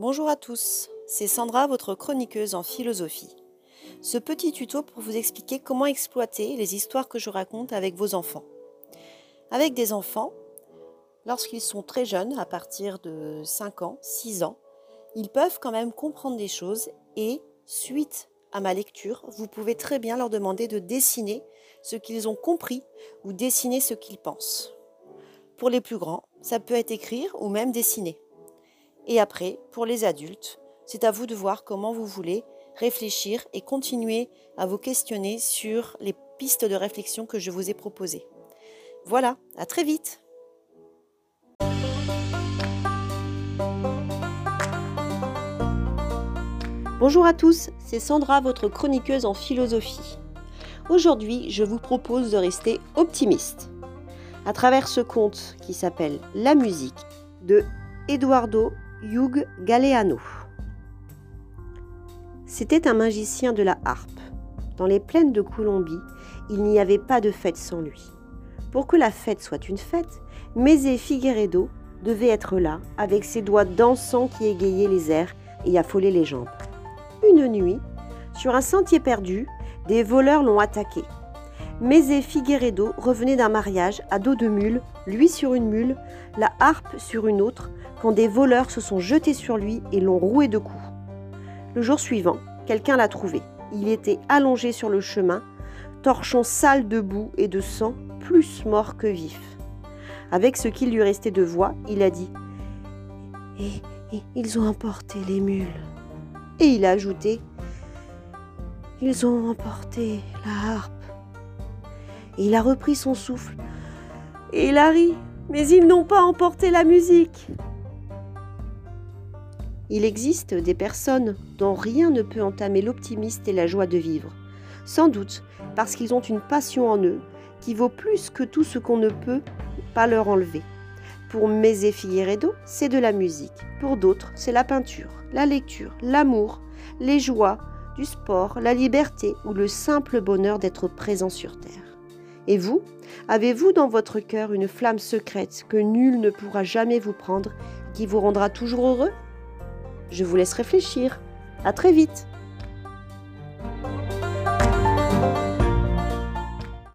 Bonjour à tous, c'est Sandra, votre chroniqueuse en philosophie. Ce petit tuto pour vous expliquer comment exploiter les histoires que je raconte avec vos enfants. Avec des enfants, lorsqu'ils sont très jeunes, à partir de 5 ans, 6 ans, ils peuvent quand même comprendre des choses et, suite à ma lecture, vous pouvez très bien leur demander de dessiner ce qu'ils ont compris ou dessiner ce qu'ils pensent. Pour les plus grands, ça peut être écrire ou même dessiner. Et après, pour les adultes, c'est à vous de voir comment vous voulez réfléchir et continuer à vous questionner sur les pistes de réflexion que je vous ai proposées. Voilà, à très vite Bonjour à tous, c'est Sandra, votre chroniqueuse en philosophie. Aujourd'hui, je vous propose de rester optimiste à travers ce conte qui s'appelle La musique de Eduardo Hugh Galeano. C'était un magicien de la harpe. Dans les plaines de Colombie, il n'y avait pas de fête sans lui. Pour que la fête soit une fête, Mézé Figueredo devait être là, avec ses doigts dansants qui égayaient les airs et affolaient les jambes. Une nuit, sur un sentier perdu, des voleurs l'ont attaqué. Mézé Figueredo revenait d'un mariage à dos de mule, lui sur une mule, la harpe sur une autre, quand des voleurs se sont jetés sur lui et l'ont roué de coups. Le jour suivant, quelqu'un l'a trouvé. Il était allongé sur le chemin, torchon sale de boue et de sang, plus mort que vif. Avec ce qu'il lui restait de voix, il a dit et, ils ont emporté les mules. Et il a ajouté Ils ont emporté la harpe. Et il a repris son souffle. Et il a ri, mais ils n'ont pas emporté la musique. Il existe des personnes dont rien ne peut entamer l'optimisme et la joie de vivre. Sans doute parce qu'ils ont une passion en eux qui vaut plus que tout ce qu'on ne peut pas leur enlever. Pour Mézé Figueredo, c'est de la musique. Pour d'autres, c'est la peinture, la lecture, l'amour, les joies, du sport, la liberté ou le simple bonheur d'être présent sur Terre. Et vous, avez-vous dans votre cœur une flamme secrète que nul ne pourra jamais vous prendre, qui vous rendra toujours heureux? Je vous laisse réfléchir. À très vite